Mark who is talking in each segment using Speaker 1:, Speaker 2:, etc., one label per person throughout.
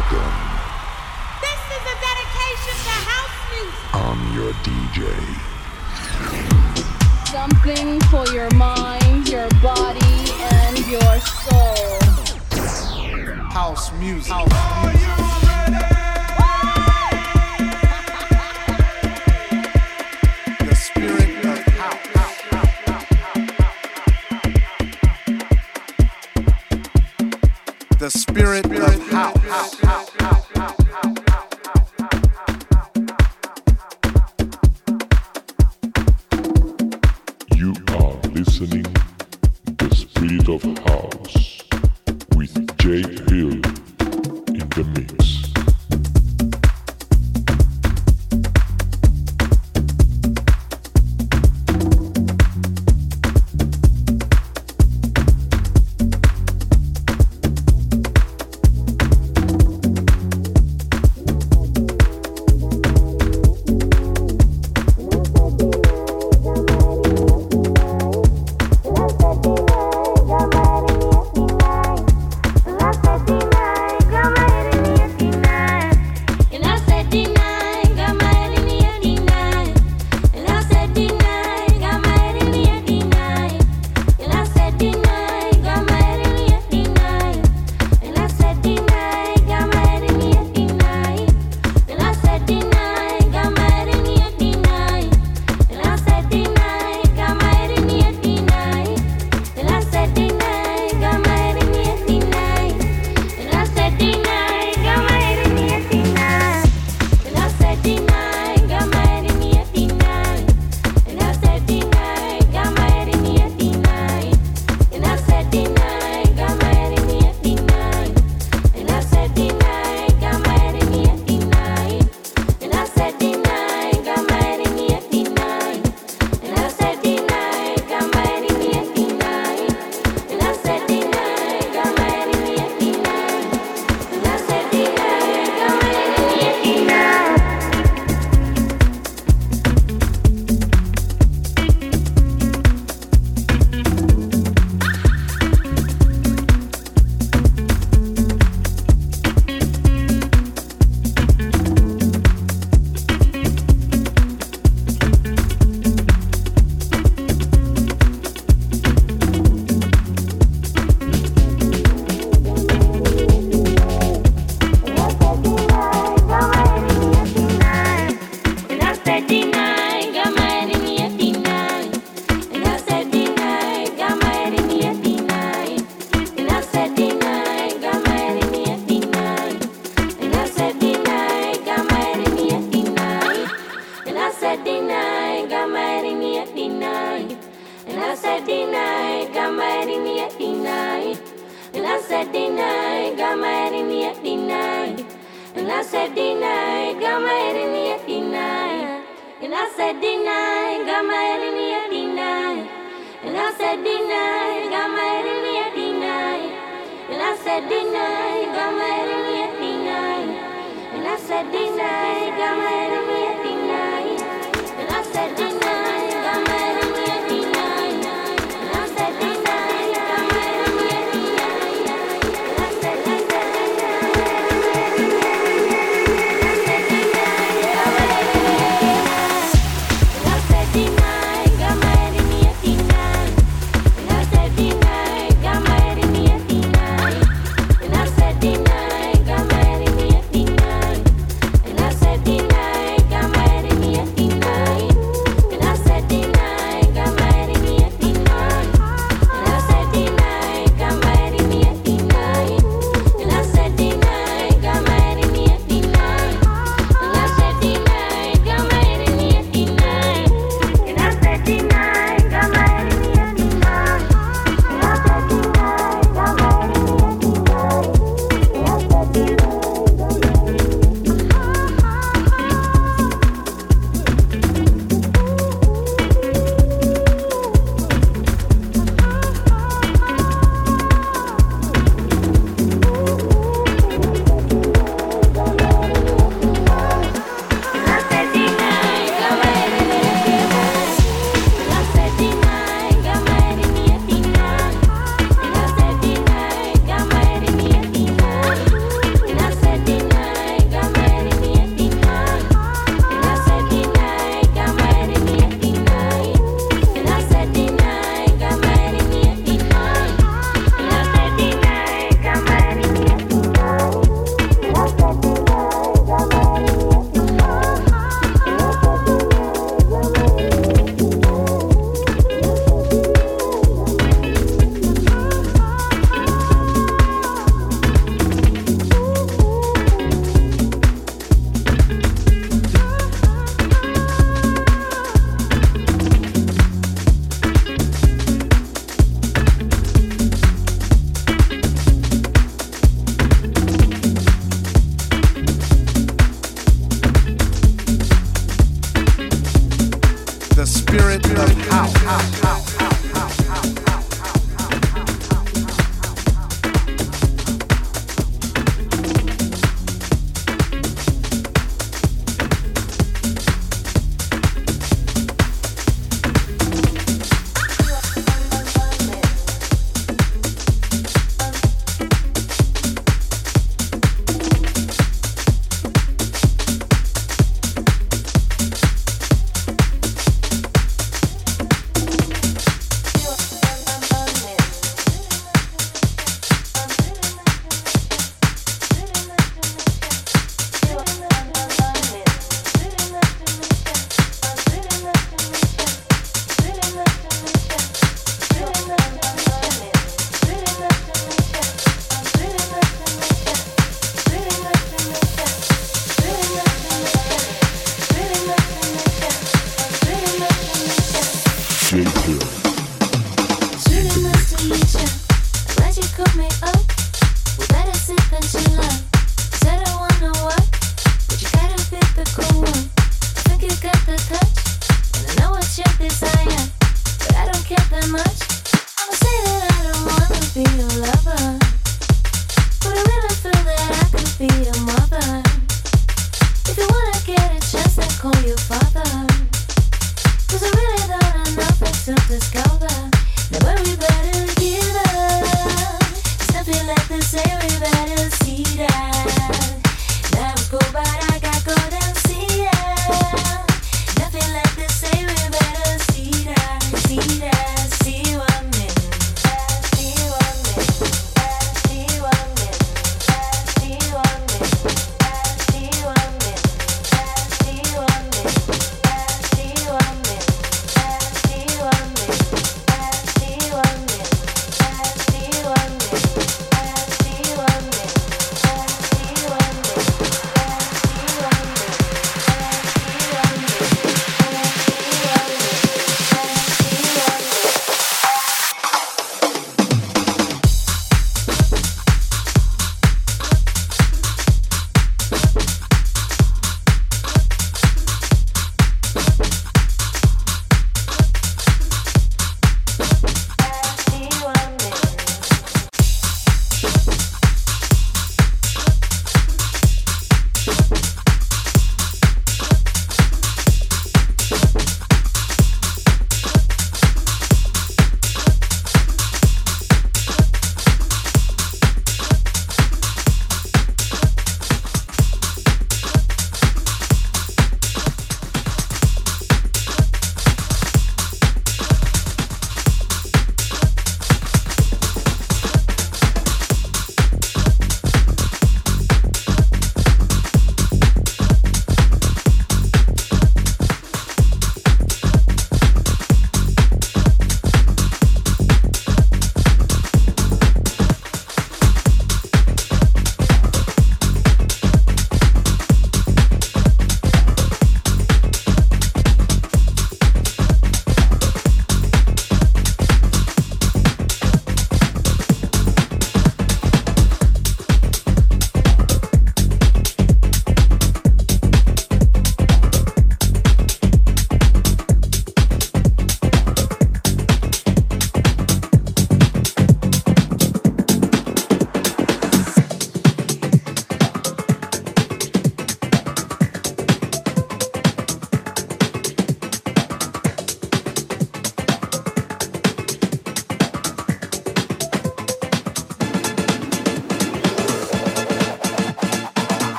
Speaker 1: Welcome.
Speaker 2: This is a dedication to house music.
Speaker 1: I'm your DJ.
Speaker 3: Something for your mind, your body, and your soul.
Speaker 4: House music. House music. The spirit of house. The spirit of house.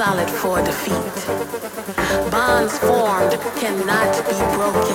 Speaker 1: Solid for defeat. Bonds formed cannot be broken.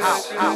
Speaker 5: house.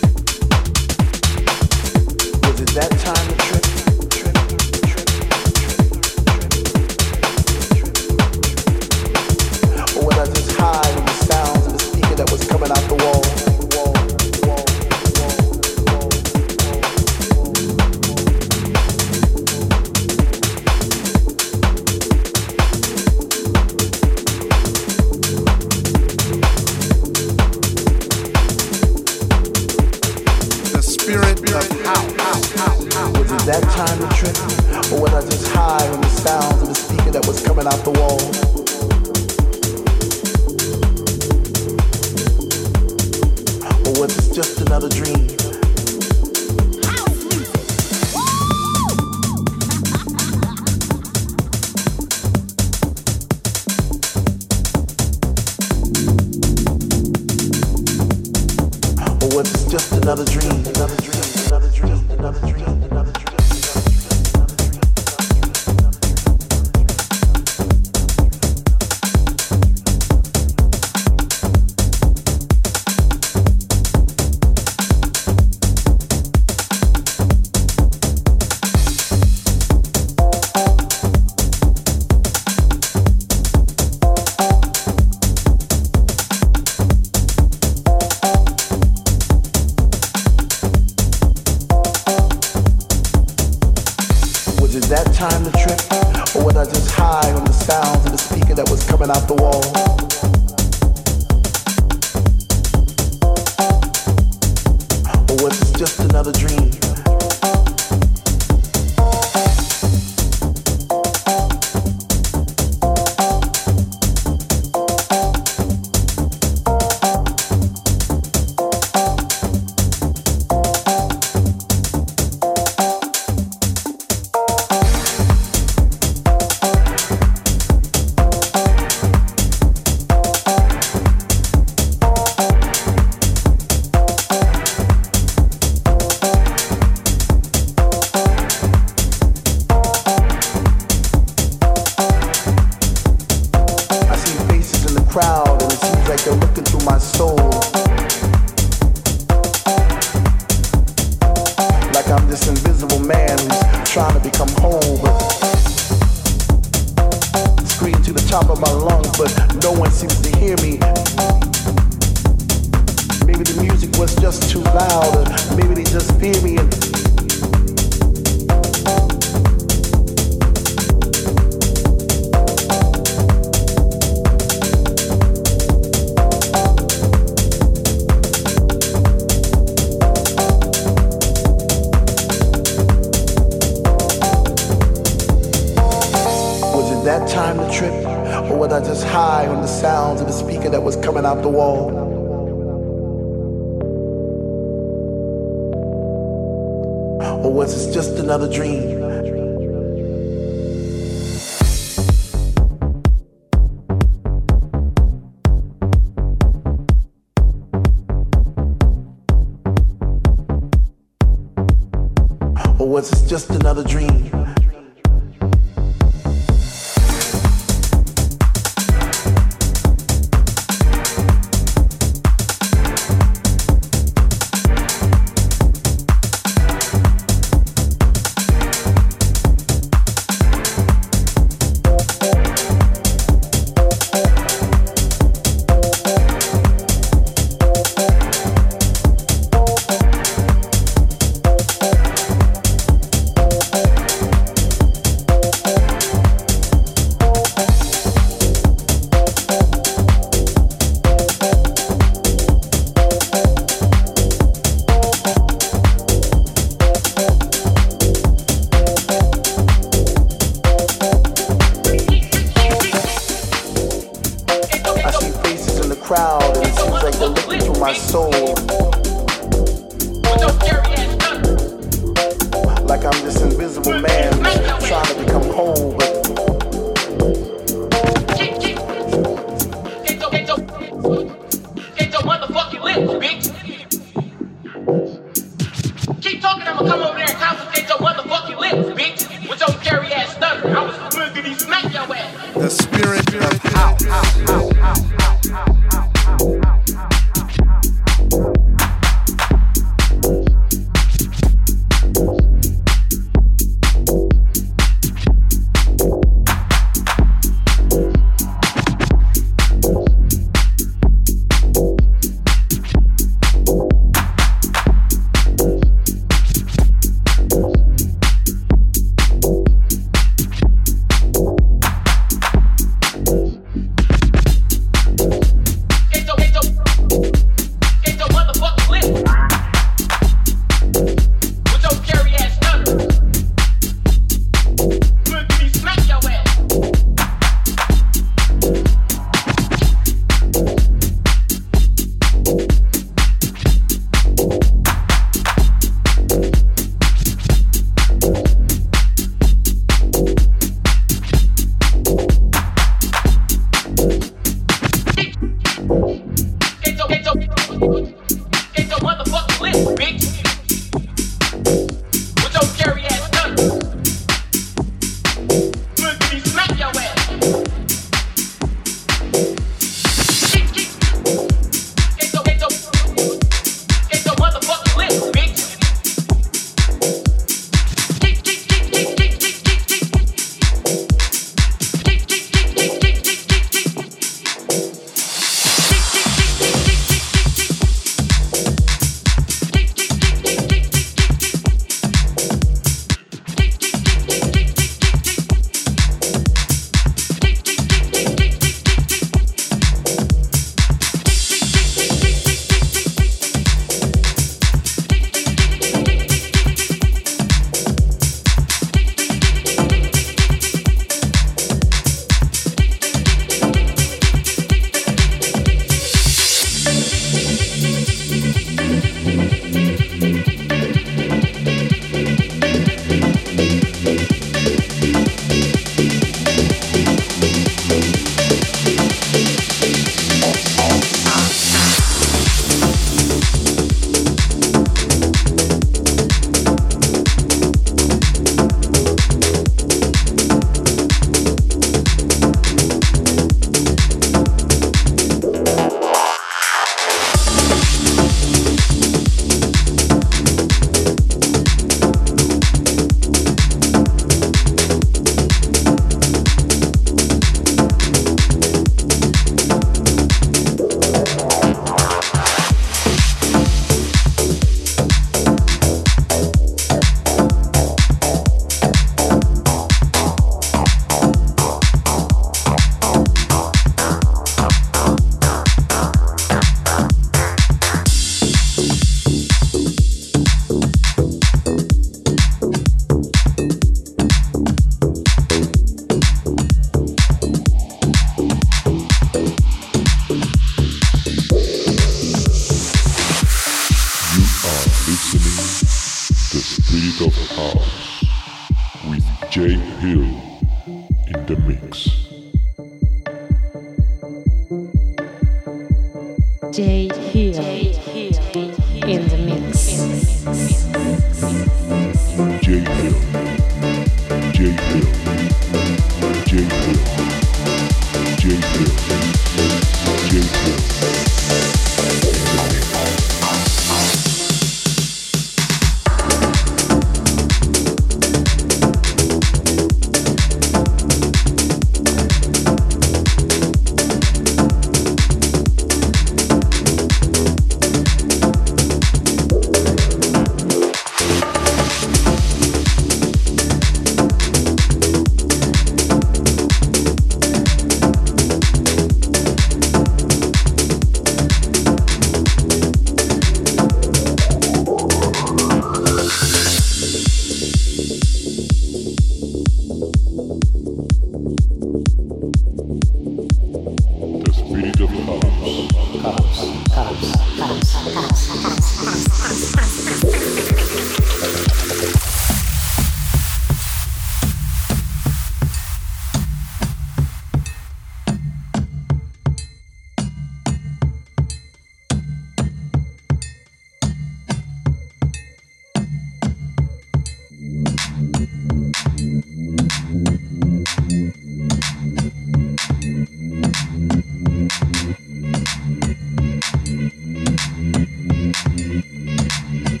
Speaker 6: Yeah.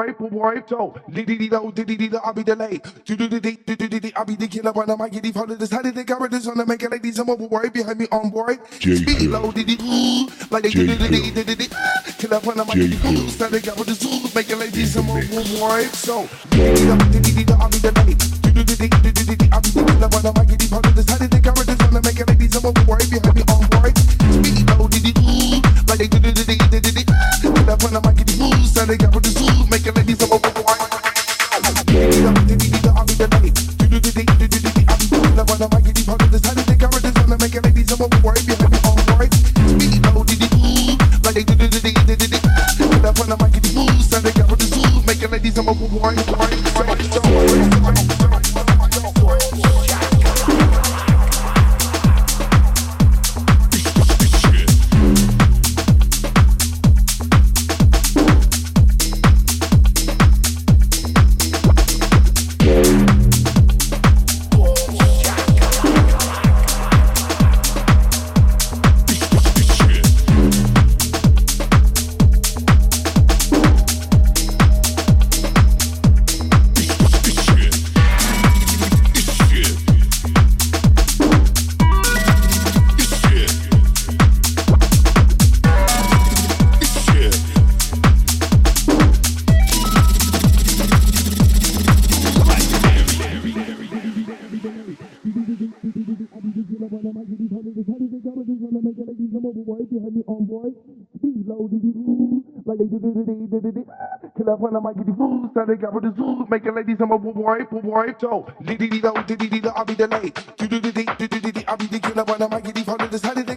Speaker 6: worry, but
Speaker 7: worry, so.
Speaker 8: Diddy do, diddy do, I'll be delayed. Do do do do do do do, I be the killer, when I'm get defaulted. This how did they cover this on the make it like these? I'm over worry behind me on board. Speed low, diddy, like they do do do do do do. Killer, when I'm might get defaulted. This how they cover this, make it like these. I'm over worry, so. Diddy do, diddy do, I be the delayed. Do do do do do do do, I be the killer, when I'm get defaulted. Can I find a mic? Giddy boo, Sunday got with the zoo. Make a lady some boy, boy, boy, boy. So, diddy diddy, diddy diddy, I'll be the late. Diddy diddy, diddy diddy, I'll be the killer. Find a mic? Giddy, follow the
Speaker 9: side of
Speaker 5: the